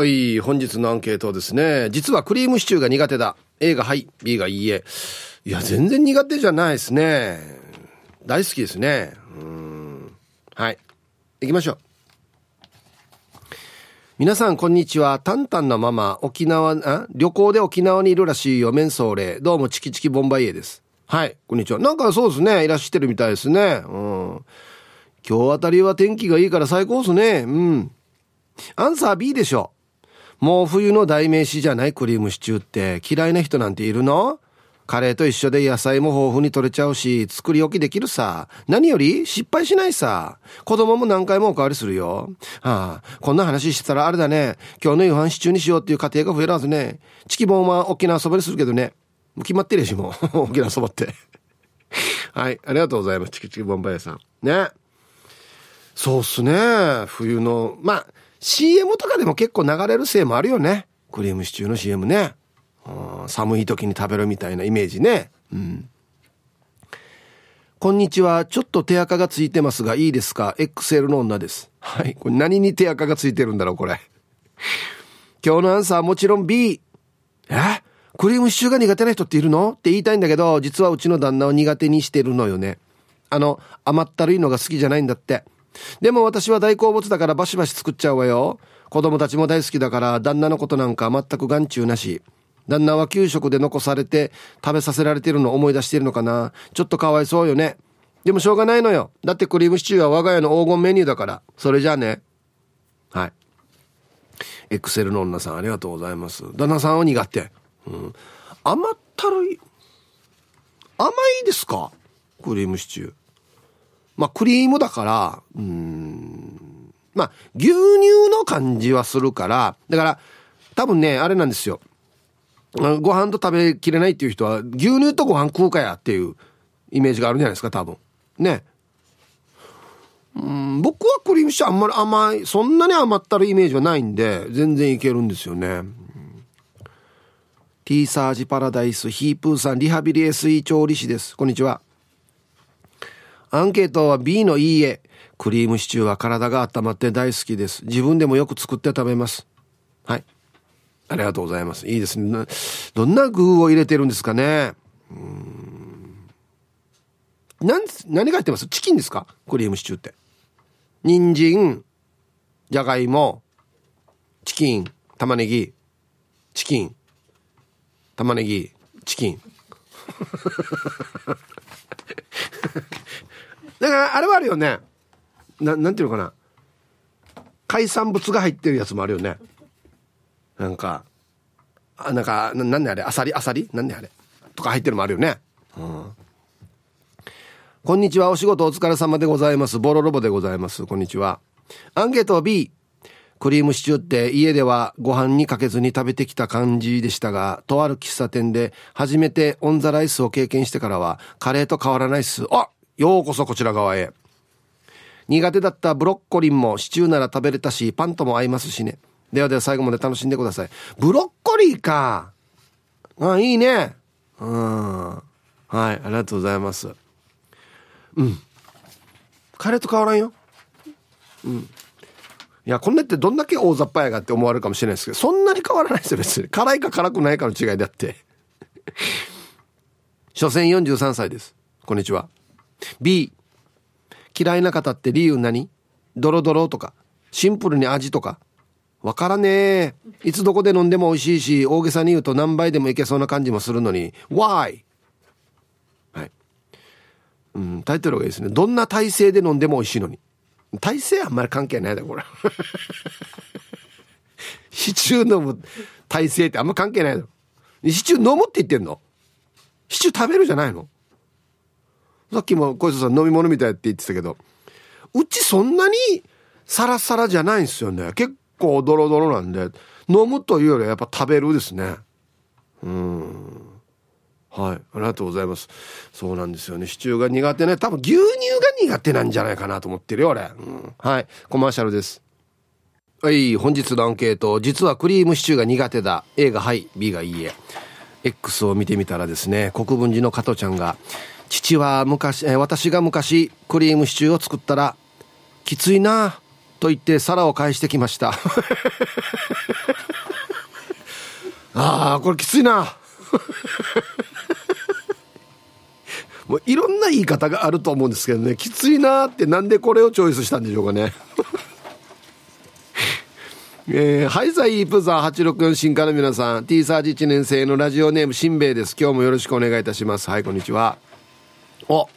はい、本日のアンケートですね。実はクリームシチューが苦手だ。A がはい、B がいいえ。いや、全然苦手じゃないですね。大好きですね。うん。はい。行きましょう。皆さん、こんにちは。タンタンなママ、沖縄、あ旅行で沖縄にいるらしいよ。メンソーレ。どうも、チキチキボンバイエです。はい、こんにちは。なんかそうですね。いらっしゃってるみたいですね。うん。今日あたりは天気がいいから最高っすね。うん。アンサー B でしょ。もう冬の代名詞じゃないクリームシチューって嫌いな人なんているの？カレーと一緒で野菜も豊富に取れちゃうし、作り置きできるさ。何より失敗しないさ。子供も何回もおかわりするよ。はあ、こんな話してたらあれだね。今日の夕飯シチューにしようっていう家庭が増えるはずね。チキボンは沖縄そばにするけどね。もう決まってるし、もう。沖縄そばって。はい、ありがとうございます。チキチキボンバイさん。ね。そうっすね。冬の、まあ、CM とかでも結構流れるせいもあるよね。クリームシチューの CM ね。寒い時に食べるみたいなイメージね。うん。こんにちは。ちょっと手垢がついてますがいいですか ?XL の女です。はい。これ何に手垢がついてるんだろうこれ。今日のアンサーはもちろん B。え？クリームシチューが苦手な人っているの？って言いたいんだけど、実はうちの旦那を苦手にしてるのよね。あの、甘ったるいのが好きじゃないんだって。でも私は大好物だからバシバシ作っちゃうわよ。子供たちも大好きだから旦那のことなんか全く眼中なし。旦那は給食で残されて食べさせられてるのを思い出してるのかな。ちょっとかわいそうよね。でもしょうがないのよ。だってクリームシチューは我が家の黄金メニューだから。それじゃあね。はい。エクセルの女さんありがとうございます。旦那さんは苦手。うん。甘ったるい。甘いですか？クリームシチュー。まあ、クリームだから、うん、まあ、牛乳の感じはするから、だから、多分ね、あれなんですよ。ご飯と食べきれないっていう人は、牛乳とご飯食うかやっていうイメージがあるんじゃないですか、多分。ね。うん、僕はクリームシチューあんまり甘い、そんなに甘ったるイメージはないんで、全然いけるんですよね。ティーサージパラダイスヒープーさんリハビリ SE 調理師です。こんにちは。アンケートは B のいいえ。クリームシチューは体が温まって大好きです。自分でもよく作って食べます。はい。ありがとうございます。いいですね。どんな具を入れてるんですかね。うん。なん、何が入ってます？チキンですか？クリームシチューって。人参、じゃがいも、チキン、玉ねぎ、チキン、玉ねぎ、チキン。だからあれはあるよね。ななんていうのかな。海産物が入ってるやつもあるよね。なんかあなんかななんであれ？アサリ？アサリ？なんであれ？とか入ってるのもあるよね。うん。こんにちは。お仕事お疲れ様でございます。ボロロボでございます。こんにちは。アンケート B クリームシチューって家ではご飯にかけずに食べてきた感じでしたが、とある喫茶店で初めてオンザライスを経験してからはカレーと変わらないっす。あようこそこちら側へ。苦手だったブロッコリーもシチューなら食べれたし、パンとも合いますしね。ではでは最後まで楽しんでください。ブロッコリーか。あ、いいね。うん。はい、ありがとうございます。うん。カレーと変わらんよ。うん。いや、こんなってどんだけ大雑把やがって思われるかもしれないですけど、そんなに変わらないですよ、別に。辛いか辛くないかの違いであって。所詮43歳です。こんにちは。B 嫌いな方って理由何？ドロドロとか。シンプルに味とか。わからねえ。いつどこで飲んでも美味しいし大げさに言うと何倍でもいけそうな感じもするのに。Why? はい。うんタイトルがいいですね。どんな体勢で飲んでも美味しいのに。体勢あんまり関係ないだこれ。シチュー飲む体勢ってあんま関係ないの。シチュー飲むって言ってんの。シチュー食べるじゃないの。さっきも小磯さん飲み物みたいって言ってたけど、うちそんなにサラサラじゃないんですよね。結構ドロドロなんで、飲むというよりはやっぱ食べるですね。うん。はい。ありがとうございます。そうなんですよね。シチューが苦手ね。多分牛乳が苦手なんじゃないかなと思ってるよ、俺。うん、はい。コマーシャルです。はい。本日のアンケート。実はクリームシチューが苦手だ。A がはい。B がいいえ。X を見てみたらですね、国分寺の加藤ちゃんが、父は昔、えー、私が昔クリームシチューを作ったら、きついな。と言って皿を返してきました。ああこれきついな。もういろんな言い方があると思うんですけどね。きついなってなんでこれをチョイスしたんでしょうかね。えー、ハイザイプザー864進化の皆さん T サージ1年生のラジオネームしんべヱです。今日もよろしくお願いいたします。はいこんにちは。お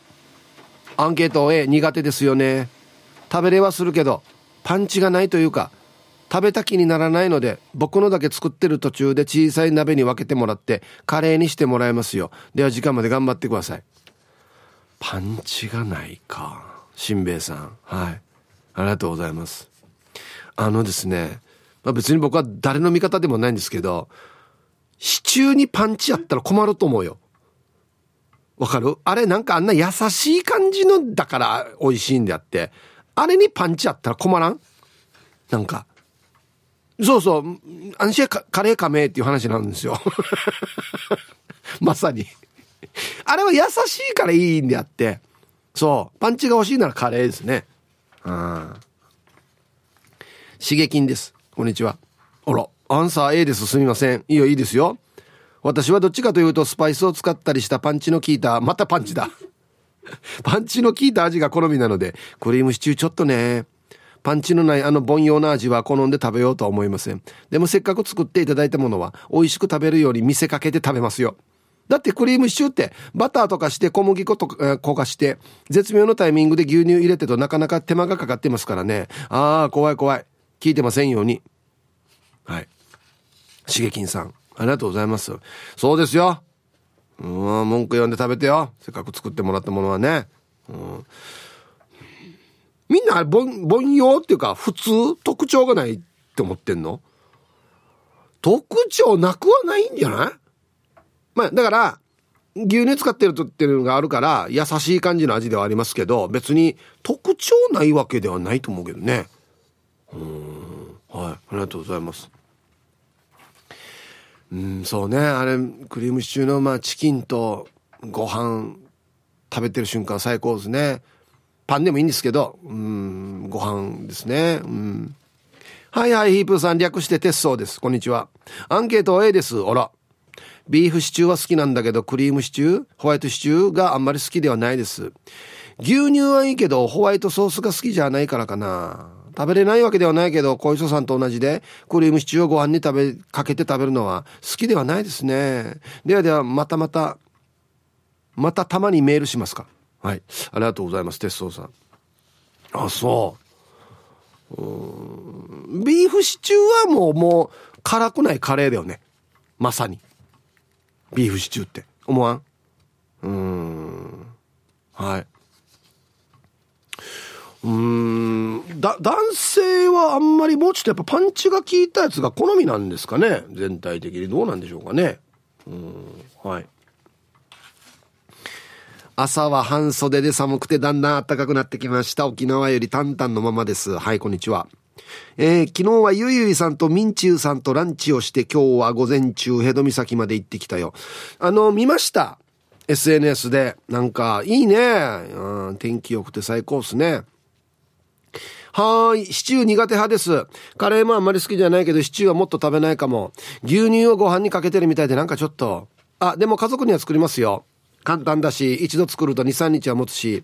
アンケート A 苦手ですよね。食べれはするけどパンチがないというか食べた気にならないので僕のだけ作ってる途中で小さい鍋に分けてもらってカレーにしてもらいますよ。では時間まで頑張ってください。パンチがないかしんべヱさん。はい。ありがとうございます。あのですねまあ、別に僕は誰の味方でもないんですけど、シチューにパンチやったら困ると思うよ。わかる？あれなんかあんな優しい感じのだから美味しいんであって、あれにパンチやったら困らん？なんか。そうそう、安心カレーかめっていう話なんですよ。まさに。あれは優しいからいいんであって、そう、パンチが欲しいならカレーですね。うん。刺激です。こんにちは。あら、アンサー A です。すみません。いいよ、いいですよ。私はどっちかというとスパイスを使ったりしたパンチの効いた、またパンチだ。パンチの効いた味が好みなので、クリームシチューちょっとね。パンチのないあの凡庸な味は好んで食べようとは思いません。でもせっかく作っていただいたものは美味しく食べるように見せかけて食べますよ。だってクリームシチューってバターとかして小麦粉とか焦がして絶妙のタイミングで牛乳入れてとなかなか手間がかかってますからね。ああ、怖い怖い。聞いてませんように。はい。しげきんさん、ありがとうございます。そうですよ。うん、文句読んで食べてよ。せっかく作ってもらったものはね。うん、みんな凡、凡庸っていうか、普通、特徴がないって思ってんの？特徴なくはないんじゃない？まあ、だから、牛乳使ってるとっていうのがあるから、優しい感じの味ではありますけど、別に特徴ないわけではないと思うけどね。うんはいありがとうございますうんそうね。あれクリームシチューのまあチキンとご飯食べてる瞬間最高ですね。パンでもいいんですけどうんご飯ですね。うん。はいはいヒープーさん略して鉄道です。こんにちは。アンケート A です。あらビーフシチューは好きなんだけどクリームシチューホワイトシチューがあんまり好きではないです。牛乳はいいけどホワイトソースが好きじゃないからかな。食べれないわけではないけど、小磯さんと同じで、クリームシチューをご飯に食べ、かけて食べるのは好きではないですね。ではでは、またまた、またたまにメールしますか。はい。ありがとうございます、鉄道さん。あ、そう。うんビーフシチューはもう、もう、辛くないカレーだよね。まさに。ビーフシチューって。思わん？うん。はい。うん。だ男性はあんまりもうちょっとやっぱパンチが効いたやつが好みなんですかね。全体的に。どうなんでしょうかね。うん。はい。朝は半袖で寒くてだんだん暖かくなってきました。沖縄よりタンタンのままです。はいこんにちは。えー、昨日はゆいゆいさんとみんちゅうさんとランチをして今日は午前中ヘド岬まで行ってきたよ。あの見ました？SNS で。なんかいいね、うん、天気良くて最高っすね。はーい。シチュー苦手派です。カレーもあんまり好きじゃないけど、シチューはもっと食べないかも。牛乳をご飯にかけてるみたいでなんかちょっと。あ、でも家族には作りますよ。簡単だし、一度作ると2、3日は持つし。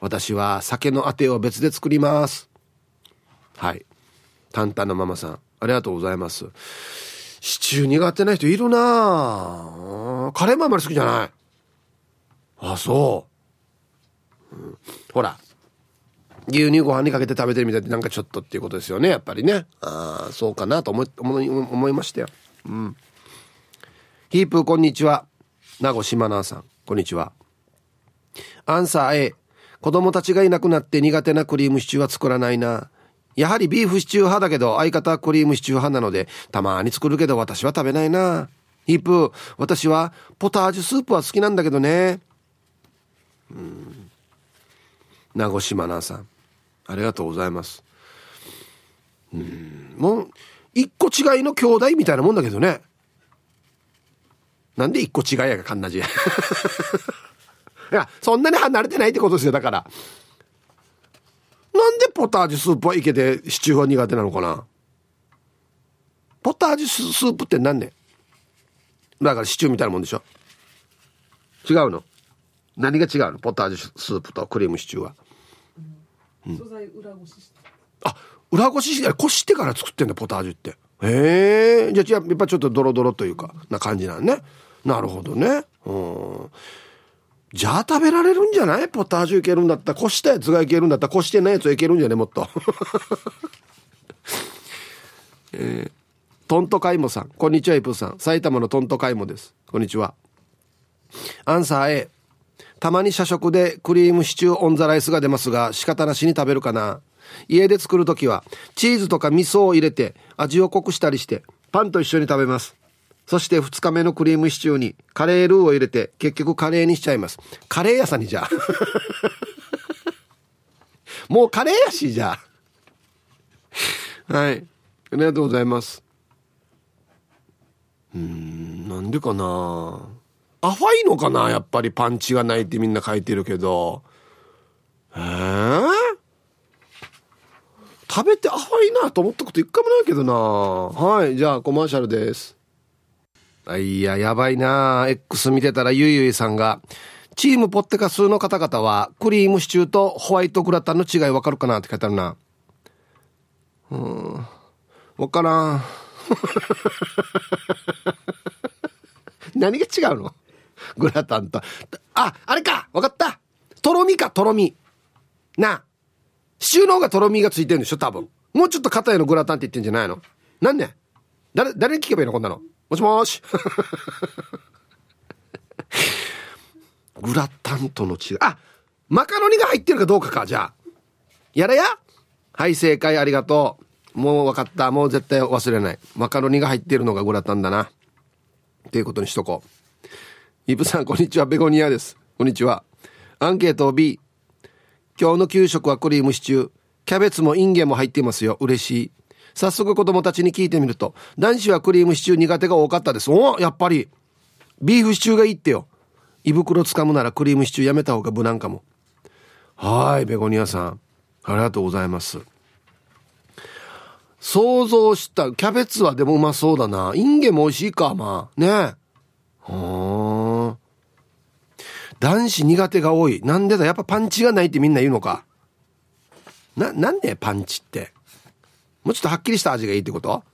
私は酒のあてを別で作ります。はい。タンタンのママさん、ありがとうございます。シチュー苦手な人いるなカレーもあんまり好きじゃない。あ、そう。うん、ほら、牛乳ご飯にかけて食べてるみたいでなんかちょっとっていうことですよね。やっぱりね。ああそうかなと思思い思いましたよ。うん。ヒープこんにちは。名護島奈さん。こんにちは。アンサー A 子供たちがいなくなって苦手なクリームシチューは作らないな。やはりビーフシチュー派だけど相方はクリームシチュー派なのでたまに作るけど私は食べないな。ヒープ私はポタージュスープは好きなんだけどね。うん。名護島奈さん。ありがとうございます。うん。もう一個違いの兄弟みたいなもんだけどね。なんで一個違いやがかんなじ いやそんなに離れてないってことですよだから。なんでポタージュスープはいけてシチューは苦手なのかな。ポタージュスープって何ねだからシチューみたいなもんでしょ。違うの。何が違うの？ポタージュスープとクリームシチューは、うん、素材裏ごしして。あ裏ごししてこしてから作ってんだポタージュって。へえじゃあやっぱちょっとドロドロというかな感じなんね。なるほどね。うん。じゃあ食べられるんじゃない？ポタージュいけるんだったらこしたやつがいけるんだったらこしてないやつはいけるんじゃね？もっと。えー、トントカイモさん。こんにちはイプさん。埼玉のトントカイモです。こんにちは。アンサー A たまに社食でクリームシチューオンザライスが出ますが仕方なしに食べるかな。家で作る時はチーズとか味噌を入れて味を濃くしたりしてパンと一緒に食べます。そして2日目のクリームシチューにカレールーを入れて結局カレーにしちゃいます。カレー屋さんにじゃ。あ もうカレーやしじゃ。あ はい。ありがとうございます。うんなんでかな。アファいのかな？やっぱりパンチがないってみんな書いてるけど。えー、食べてアファいなと思ったこと一回もないけどな。はいじゃあコマーシャルです。あいややばいな。X 見てたらゆいゆいさんがチームポッテカスの方々はクリームシチューとホワイトグラタンの違いわかるかなって書いてあるな。うん。わからん。何が違うの？グラタンと。あ、あれかわかったとろみか、とろみ。なあシチューの方がとろみがついてるんでしょ多分。もうちょっと硬いのグラタンって言ってんじゃないの？なんで？誰、誰に聞けばいいのこんなの？もしもし。グラタンとの違い。あマカロニが入ってるかどうかか、じゃあ。やらやはい、正解ありがとう。もう分かった。もう絶対忘れない。マカロニが入ってるのがグラタンだな。っていうことにしとこう。イブさん、こんにちは。ベゴニアです。こんにちは。アンケート B。今日の給食はクリームシチュー。キャベツもインゲンも入っていますよ。嬉しい。早速子供たちに聞いてみると、男子はクリームシチュー苦手が多かったです。おやっぱり。ビーフシチューがいいってよ。胃袋つかむならクリームシチューやめた方が無難かも。はい、ベゴニアさん。ありがとうございます。想像した、キャベツはでもうまそうだな。インゲンも美味しいか、まあ。ねえ。はあ。男子苦手が多い。なんでだ？やっぱパンチがないってみんな言うのか。な、なんでパンチって。もうちょっとはっきりした味がいいってこと？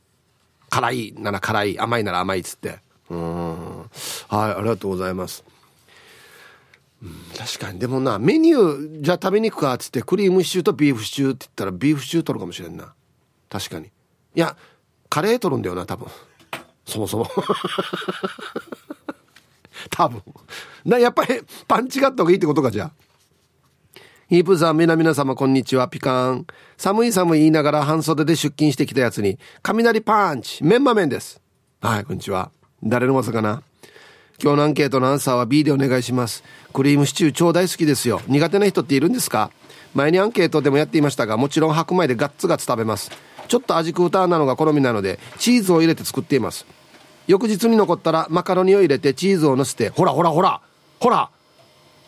辛いなら辛い、甘いなら甘いっつって。うん。はい、ありがとうございます。うん、確かに。でもな、メニュー、じゃあ食べに行くかっつって、クリームシチューとビーフシチューって言ったら、ビーフシチュー取るかもしれんな。確かに。いや、カレー取るんだよな、多分。そもそも。多分。な、やっぱりパンチがあった方がいいってことか、じゃあ。ヒープさん、皆々様、こんにちは。ピカーン。寒い寒い言いながら半袖で出勤してきたやつに、雷パンチ、メンマメンです。はい、こんにちは。誰のまさかな？今日のアンケートのアンサーは B でお願いします。クリームシチュー超大好きですよ。苦手な人っているんですか？前にアンケートでもやっていましたが、もちろん白米でガッツガツ食べます。ちょっと味クーターなのが好みなので、チーズを入れて作っています。翌日に残ったらマカロニを入れてチーズをのせてほらほらほらほら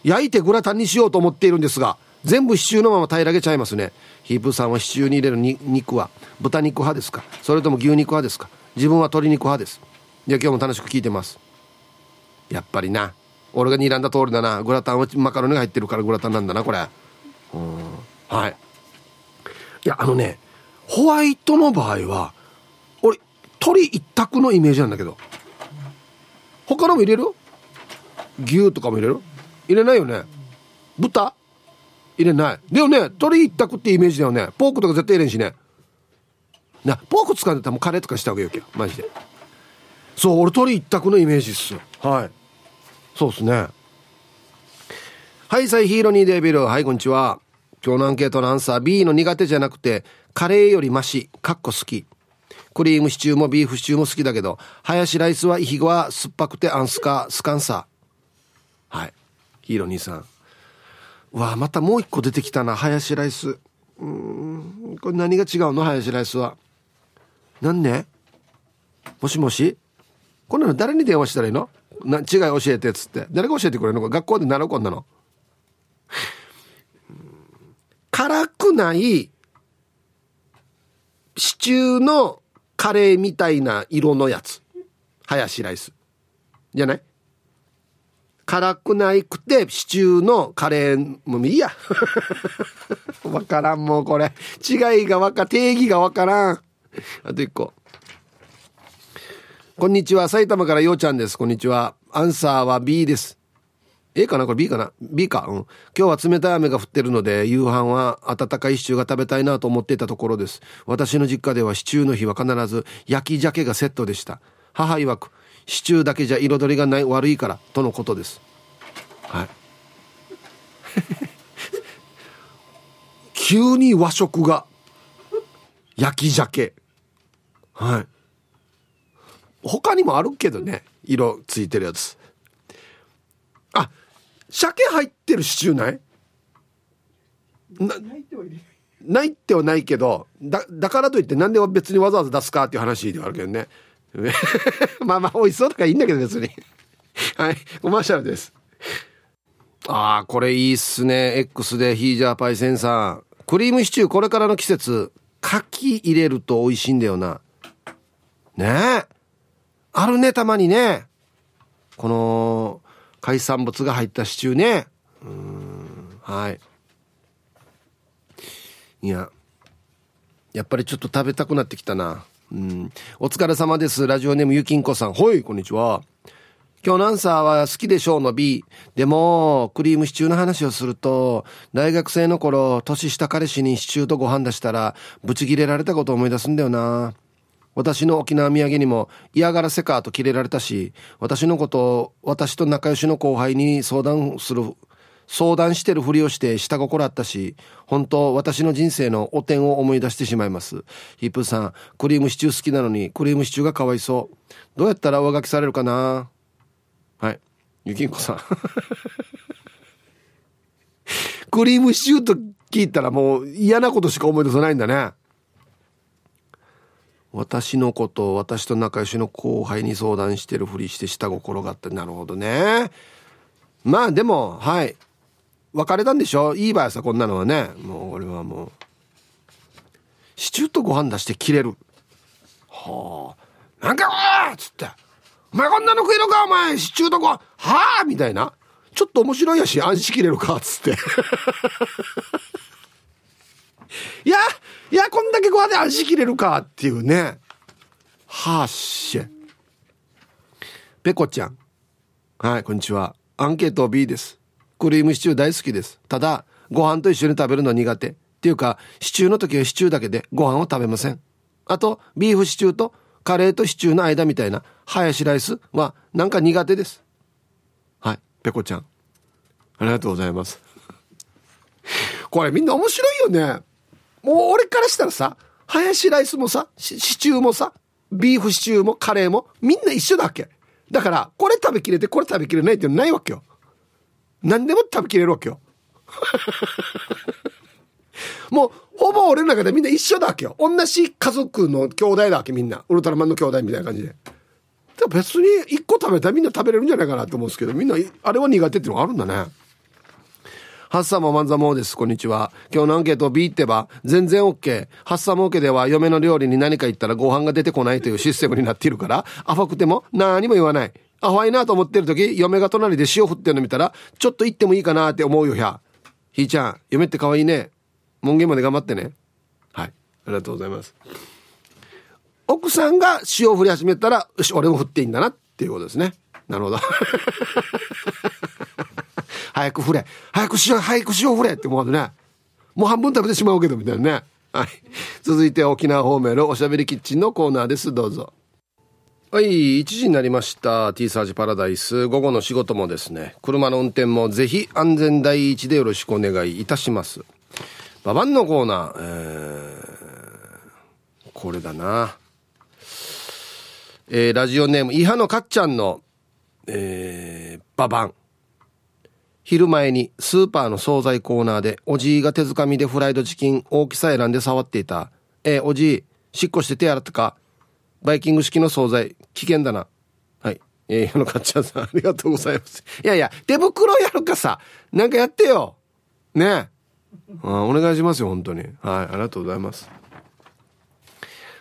焼いてグラタンにしようと思っているんですが全部シチューのまま平らげちゃいますね。ヒープさんはシチューに入れる肉は。豚肉派ですか？それとも牛肉派ですか？自分は鶏肉派です。じゃあ今日も楽しく聞いてます。やっぱりな。俺が睨んだ通りだな。グラタンはマカロニが入ってるからグラタンなんだなこれ。うん。はい。いやあのねホワイトの場合は鳥一択のイメージなんだけど。他のも入れる牛とかも入れる入れないよね。豚？入れない。でもね鶏一択ってイメージだよね。ポークとか絶対入れんしね。なポーク使うんだったらもうカレーとかした方がいいわけよ。マジで。そう俺鶏一択のイメージっすはい。そうっすね。はいさいヒーローニーデビル。はいこんにちは。今日のアンケートのアンサー B の苦手じゃなくてカレーよりマシ。かっこ好き。クリームシチューもビーフシチューも好きだけど、ハヤシライスはイヒゴは酸っぱくてアンスカ、スカンサはい。ヒーロー兄さん。うわまたもう一個出てきたな、ハヤシライス。うん、これ何が違うの？ハヤシライスは。なんねもしもし？こんなの誰に電話したらいいの？な違い教えてっつって。誰が教えてくれるの？か学校で習うこんなの。辛くないシチューのカレーみたいな色のやつ。ハヤシライス。じゃない？辛くないくてシチューのカレーもいいや。わからんもうこれ。違いがわか、定義がわからん。あと一個。こんにちは。埼玉からようちゃんです。こんにちは。アンサーは B です。A かな？これ B かな ?B か。うん。今日は冷たい雨が降ってるので、夕飯は温かいシチューが食べたいなと思っていたところです。私の実家ではシチューの日は必ず焼き鮭がセットでした。母曰く、シチューだけじゃ彩りがない悪いから、とのことです。はい。急に和食が。焼き鮭。はい。他にもあるけどね。色ついてるやつ。鮭入ってるシチューない？ないってはないけどだだからといってなんで別にわざわざ出すかっていう話ではあるけどね。まあまあ美味しそうとかいいんだけど別に。はいコマーシャルです。ああこれいいっすね。X でヒージャーパイセンさん。クリームシチューこれからの季節牡蠣入れると美味しいんだよな。ねえ。あるねたまにね。この海産物が入ったシチューね。うん、はい。いや、やっぱりちょっと食べたくなってきたな。うん。お疲れ様です。ラジオネームゆきんこさん。ほい、こんにちは。今日のアンサーは好きでしょうの B。でも、クリームシチューの話をすると、大学生の頃、年下彼氏にシチューとご飯出したら、ブチギレられたことを思い出すんだよな。私の沖縄土産にも嫌がらせかとキレられたし、私のことを私と仲良しの後輩に相談する、相談してるふりをして下心あったし、本当私の人生の汚点を思い出してしまいます。ヒップさん、クリームシチュー好きなのにクリームシチューがかわいそう。どうやったら上書きされるかな？はい。ゆきんこさん。クリームシチューと聞いたらもう嫌なことしか思い出さないんだね。私のことを私と仲良しの後輩に相談してるふりして下心があって。なるほどね。まあでもはい。別れたんでしょ？いい場合さこんなのはね。もう俺はもう。シチューとご飯出して切れる。はあ。なんかおっつって「お前こんなの食えるか？お前シチューとご飯。はあ?」みたいな。ちょっと面白いやし安心切れるか？っつって。いや、いや、こんだけご飯で安心切れるかっていうね。はっしゃ。ペコちゃん。はい、こんにちは。アンケート B です。クリームシチュー大好きです。ただ、ご飯と一緒に食べるのは苦手。っていうか、シチューの時はシチューだけでご飯を食べません。あと、ビーフシチューとカレーとシチューの間みたいなハヤシライスはなんか苦手です。はい、ペコちゃん。ありがとうございます。これみんな面白いよね。もう俺からしたらさ、ハヤシライスもさ、シチューもさ、ビーフシチューもカレーもみんな一緒だっけ。だから、これ食べきれてこれ食べきれないっていうのないわけよ。何でも食べきれるわけよ。もう、ほぼ俺の中でみんな一緒だわけよ。同じ家族の兄弟だわけみんな。ウルトラマンの兄弟みたいな感じで。別に一個食べたらみんな食べれるんじゃないかなと思うんですけど、みんな、あれは苦手っていうのがあるんだね。ハッサモマンザモーです。こんにちは。今日のアンケート B ってば、全然 OK。ハッサモー家では嫁の料理に何か言ったらご飯が出てこないというシステムになっているから、アファくても何も言わない。アホいなと思ってる時、嫁が隣で塩振ってるの見たら、ちょっと言ってもいいかなって思うよ、や。ひーちゃん、嫁って可愛いね。門限まで頑張ってね。はい。ありがとうございます。奥さんが塩振り始めたら、よし、俺も振っていいんだなっていうことですね。なるほど。早く振れ。早くしよう早くしよう振れ。って思うね。もう半分食べてしまうけどみたいなね。はい。続いて沖縄方面のおしゃべりキッチンのコーナーです。どうぞ。はい1時になりました。T サージパラダイス。午後の仕事もですね。車の運転もぜひ安全第一でよろしくお願いいたします。ババンのコーナー、えー、これだな。えー、ラジオネームイハのかっちゃんのえー、ババン昼前にスーパーの惣菜コーナーでおじいが手づかみでフライドチキン大きさ選んで触っていた。えー、おじい、しっこして手洗ったか？バイキング式の惣菜、危険だな。はい。えー、のかっちゃんさん、ありがとうございます。いやいや、手袋やるかさ、なんかやってよ。ねあお願いしますよ、本当に。はい、ありがとうございます。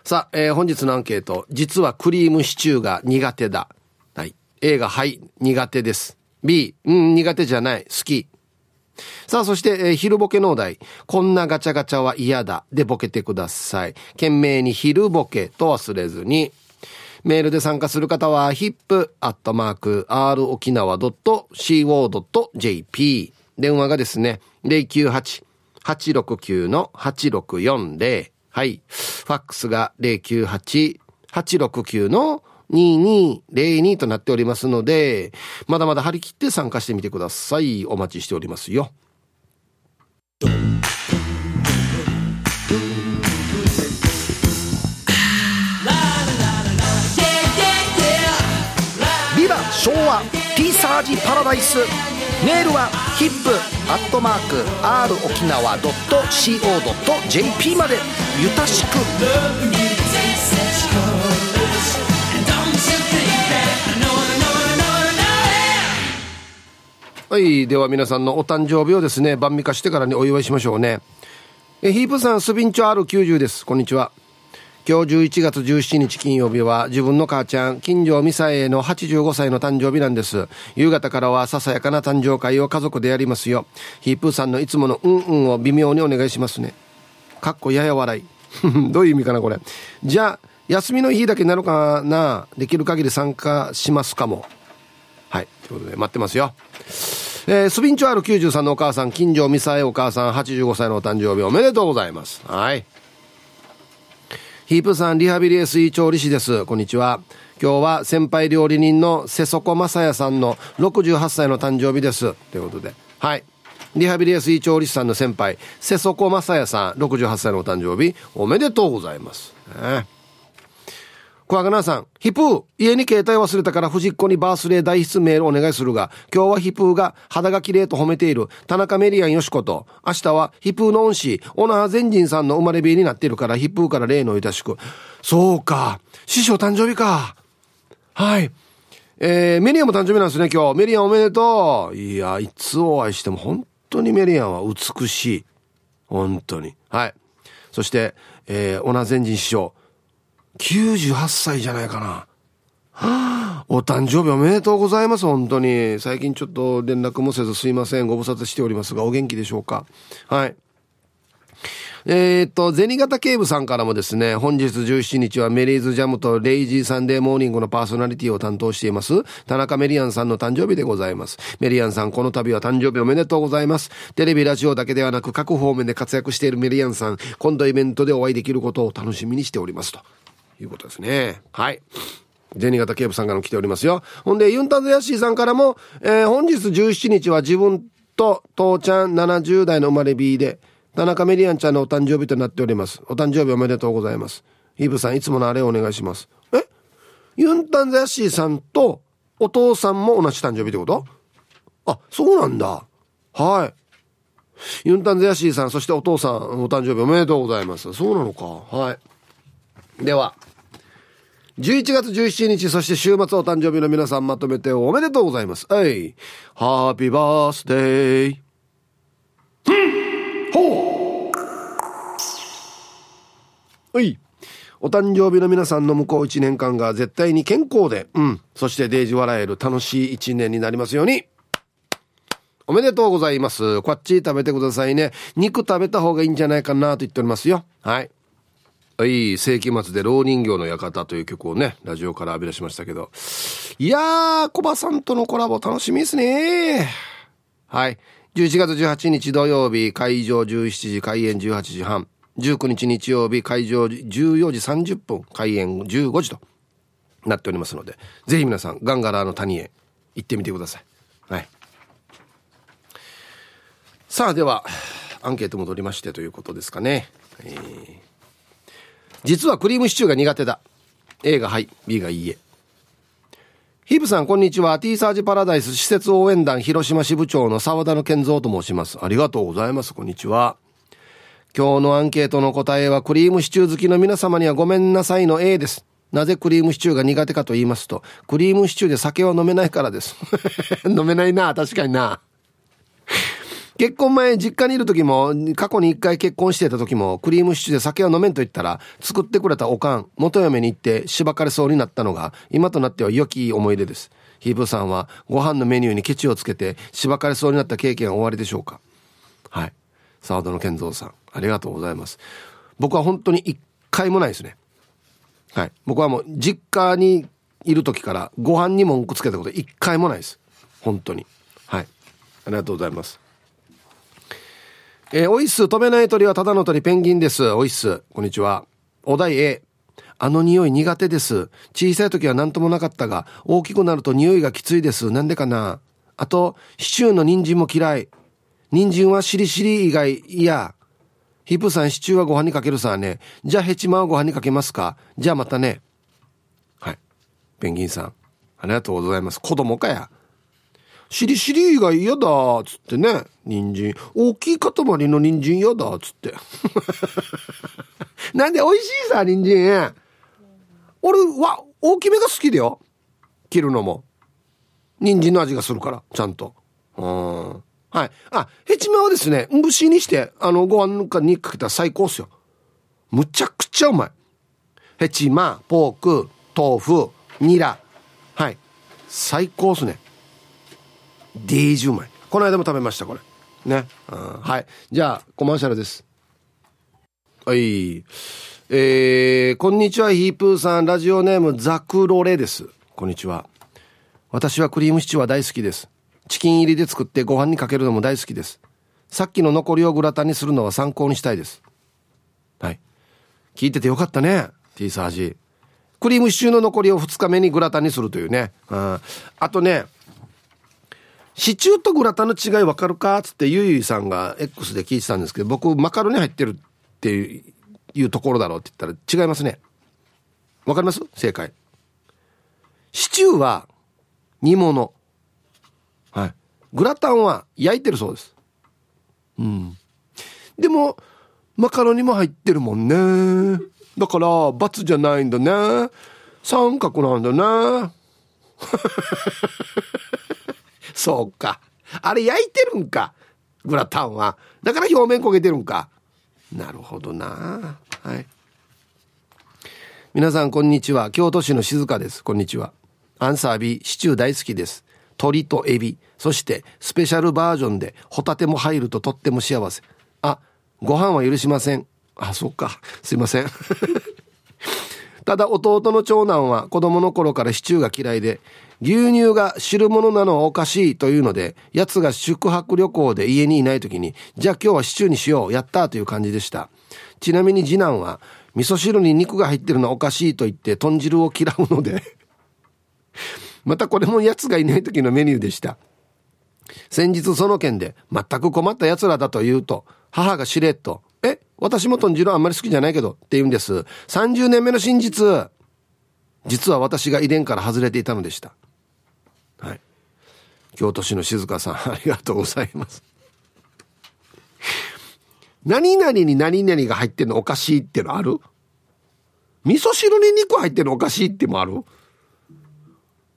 さあ、えー、本日のアンケート。実はクリームシチューが苦手だ。はい。A がはい、苦手です。B、うん、苦手じゃない、好き。さあ、そして、えー、昼ボケのお題。こんなガチャガチャは嫌だ。でボケてください。懸命に昼ボケと忘れずに。メールで参加する方は、hip.r 沖縄 .co.jp。電話がですね、098-869-8640。はい。ファックスが098-869の2202となっておりますので、まだまだ張り切って参加してみてください。お待ちしておりますよ。ビバ昭和ティーサージパラダイスメールはヒップアットマーク r 沖縄 .co.jp までゆたしくはいでは皆さんのお誕生日をですね晩味化してからにお祝いしましょうねえヒープさんスビンチョ R90 ですこんにちは今日11月17日金曜日は自分の母ちゃん、金城美沙への85歳の誕生日なんです。夕方からはささやかな誕生会を家族でやりますよ。ヒープさんのいつものうんうんを微妙にお願いしますね。かっこやや笑い。どういう意味かなこれ。じゃあ、休みの日だけなのかなできる限り参加しますかも。はい。ということで待ってますよ。えー、スビンチョアル93のお母さん、金城美沙へお母さん85歳のお誕生日おめでとうございます。はい。ヒープさん、リハビリ SE 調理師です。こんにちは。今日は先輩料理人の瀬底正也さんの68歳の誕生日です。ということで。はい。リハビリ SE 調理師さんの先輩、瀬底正也さん、68歳のお誕生日、おめでとうございます。ね小若菜さん、ヒプー、家に携帯忘れたから藤子にバースデー代筆メールお願いするが、今日はヒプーが肌が綺麗と褒めている田中メリアンよしこと、明日はヒプーの恩師、小那覇善人さんの生まれ日になっているから、ヒプーから例のいたしく。そうか、師匠誕生日か。はい。えー、メリアンも誕生日なんですね、今日。メリアンおめでとう。いや、いつお会いしても本当にメリアンは美しい。本当に。はい。そして、えー、小那善人師匠。98歳じゃないかな。はあ、お誕生日おめでとうございます、本当に。最近ちょっと連絡もせずすいません。ご無沙汰しておりますが、お元気でしょうか？はい。えー、っと、銭形警部さんからもですね、本日17日はメリーズジャムとレイジーサンデーモーニングのパーソナリティを担当しています、田中メリアンさんの誕生日でございます。メリアンさん、この度は誕生日おめでとうございます。テレビ、ラジオだけではなく各方面で活躍しているメリアンさん、今度イベントでお会いできることを楽しみにしておりますと。いうことですね。はい。銭形警部さんからも来ておりますよ。ほんで、ユンタンズヤシーさんからも、えー、本日17日は自分と父ちゃん70代の生まれ B で、田中メリアンちゃんのお誕生日となっております。お誕生日おめでとうございます。イブさん、いつものあれをお願いします。え？ユンタンズヤシーさんとお父さんも同じ誕生日ってこと？あ、そうなんだ。はい。ユンタンズヤシーさん、そしてお父さん、お誕生日おめでとうございます。そうなのか。はい。では、11月17日、そして週末お誕生日の皆さんまとめておめでとうございます。はい。ハッピーバースデー。ほうはい。お誕生日の皆さんの向こう1年間が絶対に健康で、うん。そしてデージ笑える楽しい1年になりますように。おめでとうございます。こっち食べてくださいね。肉食べた方がいいんじゃないかなと言っておりますよ。はい。はい、世紀末で老人形の館という曲をね、ラジオから浴び出しましたけど。いやー、コバさんとのコラボ楽しみですね。はい。11月18日土曜日、会場17時、開演18時半。19日日曜日、会場14時30分、開演15時となっておりますので、ぜひ皆さん、ガンガラーの谷へ行ってみてください。はい。さあ、では、アンケート戻りましてということですかね。えー実はクリームシチューが苦手だ。A がはい B がいいえ。ヒブさんこんにちは。T サージパラダイス施設応援団広島支部長の沢田の健三と申します。ありがとうございます。こんにちは。今日のアンケートの答えはクリームシチュー好きの皆様にはごめんなさいの A です。なぜクリームシチューが苦手かと言いますと、クリームシチューで酒は飲めないからです。飲めないな、確かにな。結婚前実家にいる時も過去に一回結婚してた時もクリームシチューで酒は飲めんと言ったら作ってくれたおかん元嫁に行ってしばかれそうになったのが今となっては良き思い出です。ヒープさんはご飯のメニューにケチをつけてしばかれそうになった経験は終わりでしょうか？はい。サードの健三さんありがとうございます。僕は本当に一回もないですね。はい。僕はもう実家にいる時からご飯に文句つけたこと一回もないです。本当に。はい。ありがとうございます。えー、おいっす飛べない鳥はただの鳥ペンギンですおいっすこんにちはお題 A あの匂い苦手です。小さい時は何ともなかったが、大きくなると匂いがきついです。なんでかなあと、シチューの人参も嫌い。人参はしりしり以外嫌。ヒップさんシチューはご飯にかけるさね。じゃあヘチマはご飯にかけますかじゃあまたね。はい。ペンギンさん。ありがとうございます。子供かや。しりしりが嫌だっつってね。人参。大きい塊の人参嫌だっつって。なんで美味しいさ、人参。俺は大きめが好きだよ。切るのも。人参の味がするからちゃんと。うん。はい。あヘチマはですね蒸しにしてあのご飯かにかけたら最高っすよ。むちゃくちゃうまい。ヘチマポーク豆腐ニラ。はい。最高っすね。デージうまいこの間も食べましたこれね、うん、はいじゃあコマーシャルですはいえー、こんにちは、ヒープーさん。ラジオネーム、ザクロレです。こんにちは。私はクリームシチューは大好きです。チキン入りで作ってご飯にかけるのも大好きです。さっきの残りをグラタンにするのは参考にしたいです。はい。聞いててよかったね。T サージ。クリームシチューの残りを2日目にグラタンにするというね。うん。あとね、シチューとグラタンの違い分かるか？つってゆいゆいさんが X で聞いてたんですけど、僕マカロニ入ってるっていうところだろうって言ったら違いますね。わかります？正解。シチューは煮物。はい。グラタンは焼いてるそうです。うん。でも、マカロニも入ってるもんね。だから、×じゃないんだね。三角なんだね。そうか。あれ焼いてるんか？グラタンは。だから表面焦げてるんか？なるほどな。はい。皆さん、こんにちは。京都市の静香です。こんにちは。アンサー B、シチュー大好きです。鶏とエビ、そしてスペシャルバージョンでホタテも入るととっても幸せ。あ、ご飯は許しません。あ、そっか。すいません。ただ弟の長男は子供の頃からシチューが嫌いで、牛乳が汁物なのはおかしいというので、奴が宿泊旅行で家にいない時に、じゃあ今日はシチューにしよう、やったという感じでした。ちなみに次男は、味噌汁に肉が入ってるのはおかしいと言って豚汁を嫌うので またこれも奴がいない時のメニューでした。先日その件で全く困った奴らだと言うと、母がしれっと、私も豚汁あんまり好きじゃないけどって言うんです。30年目の真実。実は私が遺伝から外れていたのでした。はい。京都市の静香さん、ありがとうございます。何々に何々が入ってんのおかしいってのある？味噌汁に肉入ってんのおかしいってもある？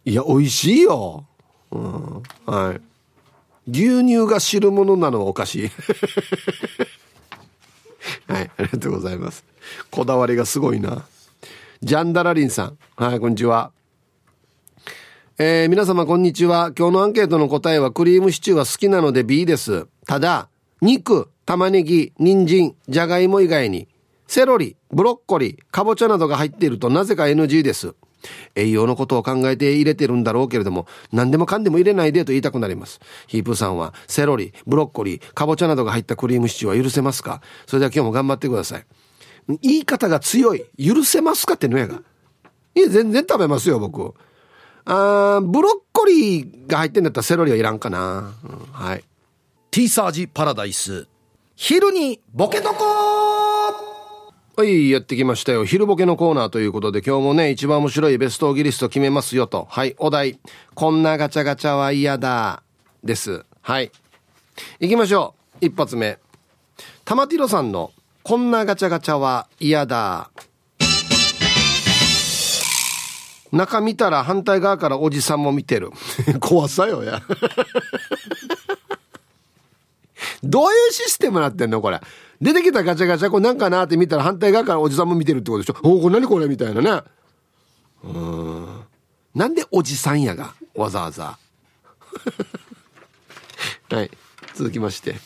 いや、美味しいよ。うん。はい。牛乳が汁物なのはおかしい。はい、ありがとうございます。こだわりがすごいな。ジャンダラリンさん。はい、こんにちは。えー、皆様こんにちは。今日のアンケートの答えはクリームシチューは好きなので B です。ただ、肉、玉ねぎ、人参、じゃがいも以外に、セロリ、ブロッコリー、かぼちゃなどが入っているとなぜか NG です。栄養のことを考えて入れてるんだろうけれども、何でもかんでも入れないでと言いたくなります。ヒープさんは、セロリ、ブロッコリー、かぼちゃなどが入ったクリームシチューは許せますか？それでは今日も頑張ってください。言い方が強い。許せますかってのやが。いや、全然食べますよ、僕。あブロッコリーが入ってんだったらセロリはいらんかな。うん、はい。ティーサージパラダイス。昼にボケとこはい、やってきましたよ。昼ボケのコーナーということで、今日もね、一番面白いベストオギリスト決めますよと。はい、お題。こんなガチャガチャは嫌だ。です。はい。行きましょう。一発目。玉ティロさんの、こんなガチャガチャは嫌だ。中見たら反対側からおじさんも見てる。怖さよや。どういうシステムなってんのこれ。出てきたガチャガチャ、これなんかなって見たら反対側からおじさんも見てるってことでしょ？おお、これ何これみたいなね。うん。なんでおじさんやが、わざわざ。はい。続きまして。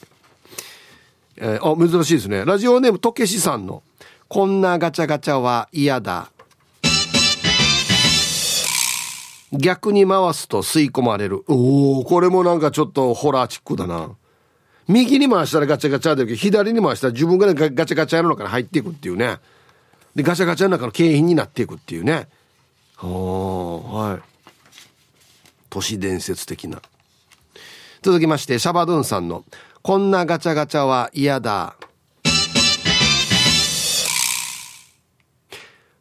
えー、あ、珍しいですね。ラジオネーム、とけしさんの、こんなガチャガチャは嫌だ。逆に回すと吸い込まれる。おおこれもなんかちょっとホラーチックだな。右に回したらガチャガチャだけど、左に回したら自分がガチャガチャの中に入っていくっていうね。で、ガチャガチャの中の景品になっていくっていうね。はい。都市伝説的な。続きまして、シャバドゥンさんの、こんなガチャガチャは嫌だ。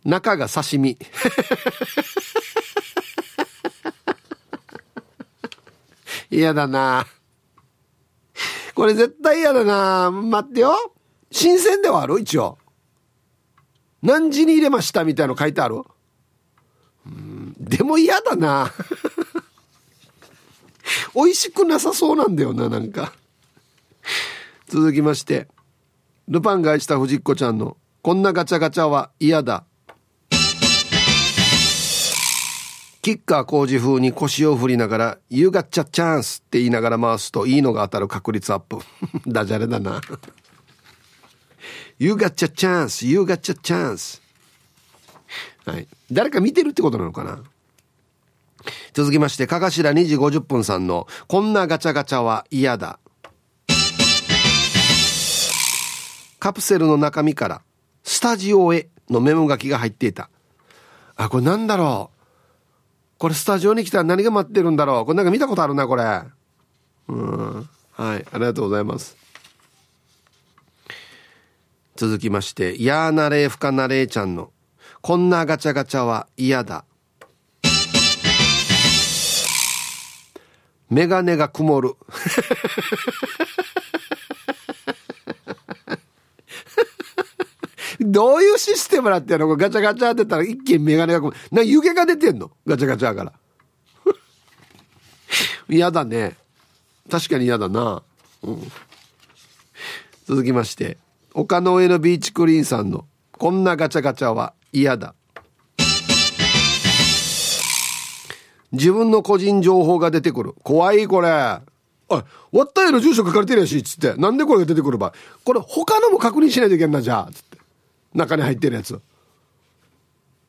中が刺身。嫌だな。これ絶対嫌だな。待ってよ。新鮮ではある？一応。何時に入れました？みたいの書いてある？うんでも嫌だな。美味しくなさそうなんだよな、なんか。続きまして。ルパンが愛した藤子ちゃんの、こんなガチャガチャは嫌だ。キッカー工事風に腰を振りながら、You got a chance って言いながら回すといいのが当たる確率アップ。ダジャレだな。You got a chance, you got a chance. はい。誰か見てるってことなのかな？続きまして、かがしら2時50分さんの、こんなガチャガチャは嫌だ。カプセルの中身から、スタジオへのメモ書きが入っていた。あ、これなんだろう？これスタジオに来たら何が待ってるんだろう？これなんか見たことあるな、これ。うん。はい。ありがとうございます。続きまして、やーなれふかなれちゃんの、こんなガチャガチャは嫌だ。メガネが曇る。どういうシステムなってやの？ガチャガチャってたら一気にメガネが曇る。な、湯気が出てんの？ガチャガチャから。嫌だね。確かに嫌だな。うん。続きまして、丘の上のビーチクリーンさんの、こんなガチャガチャは嫌だ。自分の個人情報が出てくる。怖いこれ。あ、割ったへの住所書かれてるやし、つって。なんでこれが出てくるばこれ他のも確認しないといけんな、じゃあ。つって。中に入ってるやつ。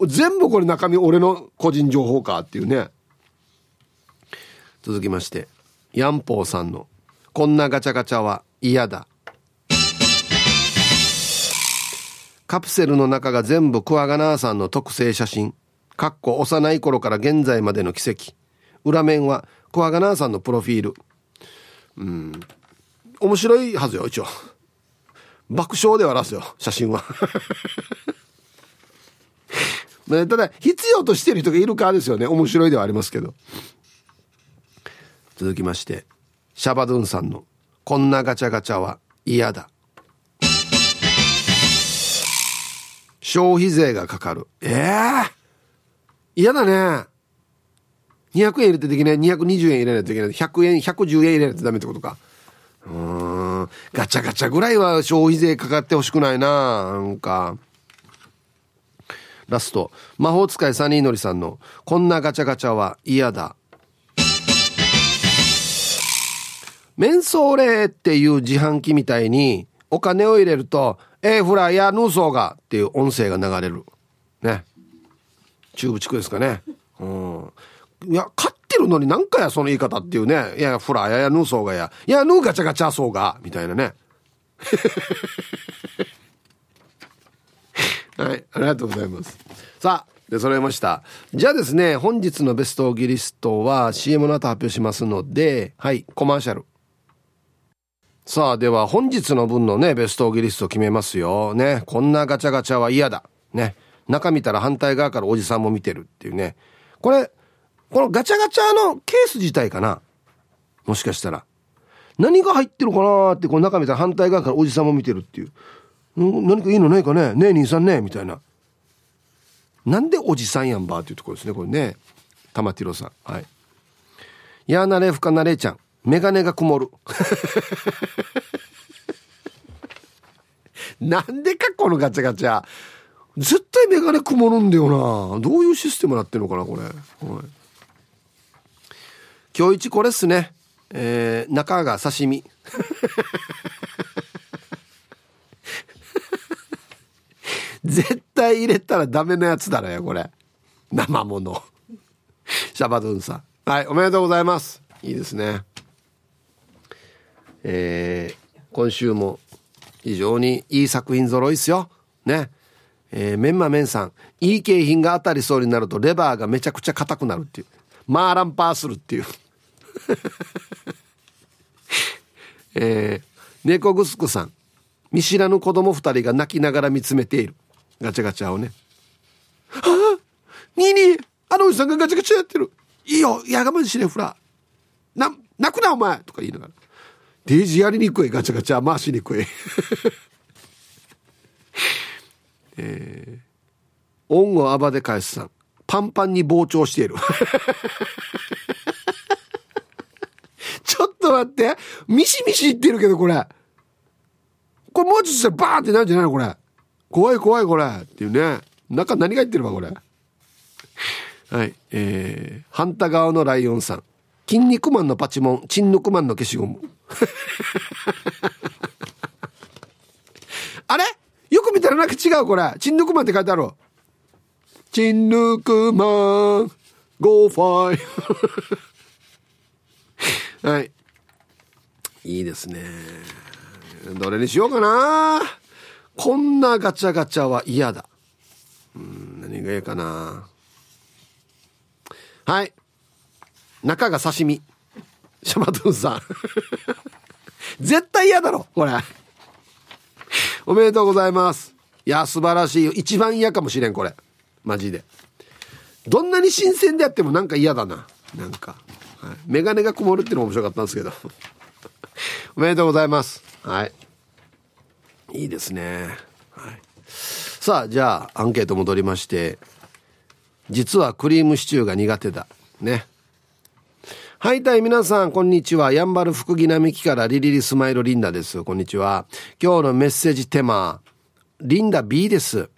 全部これ中身俺の個人情報かっていうね。続きまして、ヤンポーさんの、こんなガチャガチャは嫌だ。カプセルの中が全部クワガナーさんの特製写真。かっこ幼い頃から現在までの奇跡。裏面はクワガナーさんのプロフィール。うん。面白いはずよ、一応。爆笑ではらすよ、写真は。ただ、必要としてる人がいるかですよね。面白いではありますけど。続きまして、シャバドゥンさんの、こんなガチャガチャは嫌だ。消費税がかかる。ええー、嫌だね。200円入れてできない。220円入れないといけない。100円、110円入れないとダメってことか。うん。ガチャガチャぐらいは消費税かかってほしくないな。なんか。ラスト。魔法使いサニーのりさんの、こんなガチャガチャは嫌だ。メンソーレっていう自販機みたいに、お金を入れると、えー、フライやヌーソーがっていう音声が流れる。ね。中部地区ですかね。うん。いや、勝ってるのに何かや、その言い方っていうね。いや、フラーややヌーソーがや。いや、ヌーガチャガチャソーが、みたいなね。はい、ありがとうございます。さあ、で、揃えました。じゃあですね、本日のベストギリストは CM の後発表しますので、はい、コマーシャル。さあ、では本日の分のね、ベストギリスト決めますよ。ね、こんなガチャガチャは嫌だ。ね。中見たら反対側からおじさんも見てるっていうね。これ、このガチャガチャのケース自体かな？もしかしたら。何が入ってるかなって、この中見たら反対側からおじさんも見てるっていう。何かいいのないかね？ねえ、兄さんね？みたいな。なんでおじさんやんばっていうところですね、これね。玉ティロさん。はい。やーなれふかなれちゃん。メガネが曇る。なんでかこのガチャガチャ。絶対メガネ曇るんだよな。どういうシステムなってんのかな、これ。はい、今日一これっすね。えー、中が刺身。絶対入れたらダメなやつだなよ、これ。生もの。シャバドゥンさん。はい、おめでとうございます。いいですね。えー、今週も非常にいい作品揃いっすよ。ね。えー、メンマメンさん。いい景品が当たりそうになるとレバーがめちゃくちゃ硬くなるっていう。マーランパーするっていう。えー、猫ぐすくさん。見知らぬ子供二人が泣きながら見つめている。ガチャガチャをね。はあにいにあのおじさんがガチャガチャやってる。いいよ、やがまじしね、フラ。な、泣くな、お前とか言いながら。デージやりにくい、ガチャガチャ回しにくい。えー、恩をあばで返すさん。パンパンに膨張している。ちょっと待って。ミシミシ言ってるけど、これ。これもうちょっとしたらバーンってなるんじゃないのこれ。怖い怖いこれ。っていうね。中何が入ってるわ、これ。はい。えー、反対側のライオンさん。筋肉マンのパチモン、チンヌクマンの消しゴム。あれ？よく見たらなんか違うこれ。チンヌクマンって書いてある。チンヌクマン、ゴーファイ。はい。いいですね。どれにしようかな。こんなガチャガチャは嫌だ。うん、何がいいかな。はい。中が刺身。シャマトゥンさん。絶対嫌だろ、これ。おめでとうございます。いや、素晴らしい。一番嫌かもしれん、これ。マジで。どんなに新鮮であってもなんか嫌だな。なんか。メガネが曇るっていうのも面白かったんですけど。おめでとうございます。はい。いいですね。はい。さあ、じゃあ、アンケート戻りまして。実はクリームシチューが苦手だ。ね。はい、たい、皆さん、こんにちは。やんばる福木並木からリリリスマイルリンダです。こんにちは。今日のメッセージテーマ、リンダ B です。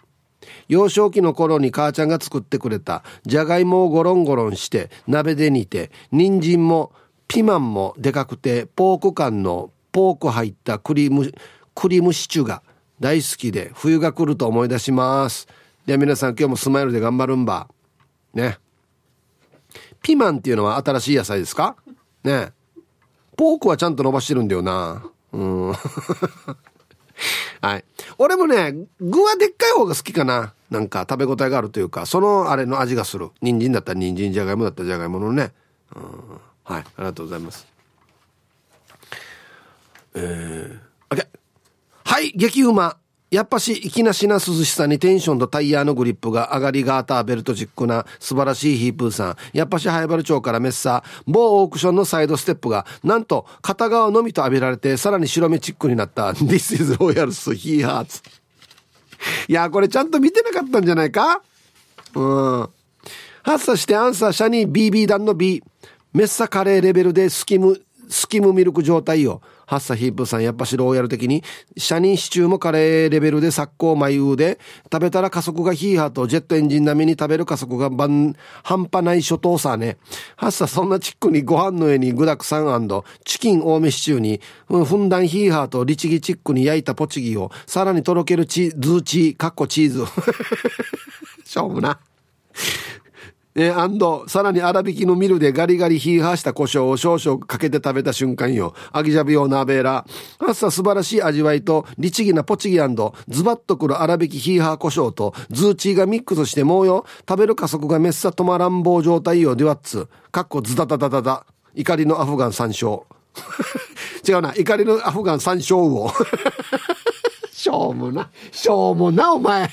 幼少期の頃に母ちゃんが作ってくれた、じゃがいもをゴロンゴロンして、鍋で煮て、人参も、ピマンもでかくて、ポーク感のポーク入ったクリーム、クリームシチューが大好きで、冬が来ると思い出します。では皆さん今日もスマイルで頑張るんば。ね。ピマンっていうのは新しい野菜ですか？ね。ポークはちゃんと伸ばしてるんだよな。うん。はい。俺もね、具はでっかい方が好きかな。なんか食べ応えがあるというか、そのあれの味がする。人参だったら人参、じゃがいもだったらじゃがいものね。うん。はい。ありがとうございます。えー、OK。はい、激うま。やっぱし、粋なしな涼しさにテンションとタイヤのグリップが上がりガーターベルトチックな素晴らしいヒープーさん。やっぱし、ハイバル町からメッサー。某オークションのサイドステップが、なんと、片側のみと浴びられて、さらに白目チックになった、This is Royals He Hearts。いや、これちゃんと見てなかったんじゃないか？うん。発作してアンサー、社に BB 弾の B。メッサカレーレベルでスキム、スキムミルク状態よ。ハッサヒープさんやっぱしローヤル的に、シャニシチューもカレーレベルで殺高眉ウで、食べたら加速がヒーハーとジェットエンジン並みに食べる加速が半端ない初等さね。ハッサそんなチックにご飯の上に具沢山チキン多めシチューに、ふんだんヒーハーと律儀チックに焼いたポチギを、さらにとろけるチズーチー、かっこチーズ。しょうもな。えー、さらに粗挽きのミルでガリガリヒーハーした胡椒を少々かけて食べた瞬間よ。アギジャビオナーベーラ。ハッサ素晴らしい味わいと、律儀なポチギズバッとくる粗挽きヒーハー胡椒と、ズーチーがミックスしてもうよ。食べる加速がめっさ止まらん棒状態よ、デュワッツ。かっこズダダダダダ。怒りのアフガン山椒。違うな。怒りのアフガン山椒魚。しょうもな。しょうもな、お前。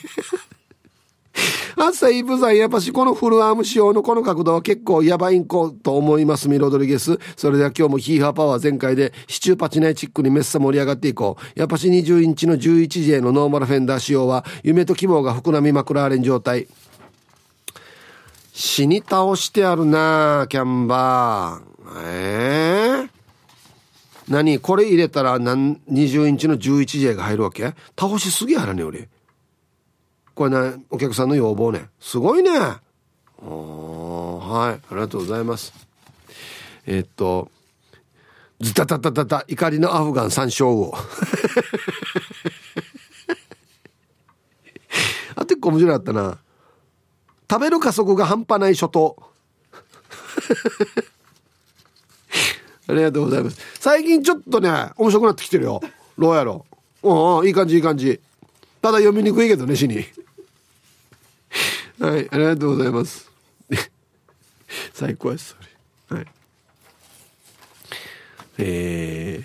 朝イブさん、やっぱしこのフルアーム仕様のこの角度は結構やばいんこと思います、ミロドリゲス。それでは今日もヒーハーパワー全開で、シチューパチナイチックにメッサ盛り上がっていこう。やっぱし20インチの 11J のノーマルフェンダー仕様は、夢と希望が膨らみマクラーレン状態。死に倒してあるなキャンバー。ええー、何？これ入れたら何？20インチの 11J が入るわけ？倒しすぎやらね俺これねお客さんの要望ね。すごいね。はい。ありがとうございます。えっとズタタタタタ怒りのアフガン山椒魚あと一個面白かったな。食べる加速が半端ない諸島 ありがとうございます。最近ちょっとね面白くなってきてるよ。どうやろう。うんいい感じいい感じ。ただ読みにくいけどね死に。はいありがとうございます。最高ですそれ。はい。えー、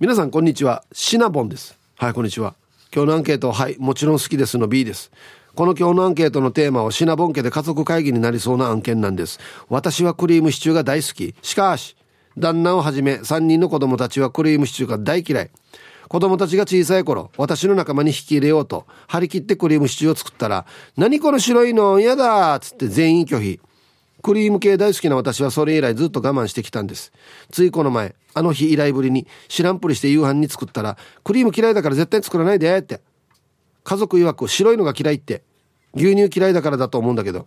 皆さんこんにちは。シナボンです。はいこんにちは。今日のアンケートはいもちろん好きですの B です。この今日のアンケートのテーマはシナボン家で家族会議になりそうな案件なんです。私はクリームシチューが大好き。しかし旦那をはじめ3人の子供たちはクリームシチューが大嫌い。子供たちが小さい頃私の仲間に引き入れようと張り切ってクリームシチューを作ったら「何この白いの嫌だ!」っつって全員拒否。クリーム系大好きな私はそれ以来ずっと我慢してきたんです。ついこの前あの日以来ぶりに知らんぷりして夕飯に作ったらクリーム嫌いだから絶対作らないでって。家族曰く白いのが嫌いって牛乳嫌いだからだと思うんだけど。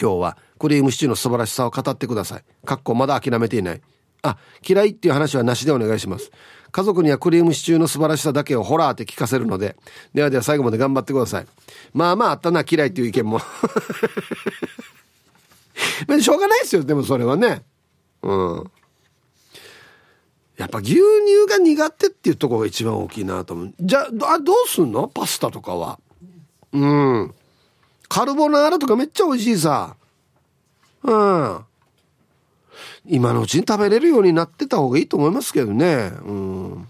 今日はクリームシチューの素晴らしさを語ってください。かっこまだ諦めていない。あ嫌いっていう話はなしでお願いします。家族にはクリームシチューの素晴らしさだけをホラーって聞かせるのでではでは最後まで頑張ってください。まあまああったな嫌いっていう意見も。しょうがないですよでもそれはね。うん。やっぱ牛乳が苦手っていうところが一番大きいなと思う。じゃあどうすんの？パスタとかは。うん。カルボナーラとかめっちゃ美味しいさ。うん。今のうちに食べれるようになってた方がいいと思いますけどね。うん。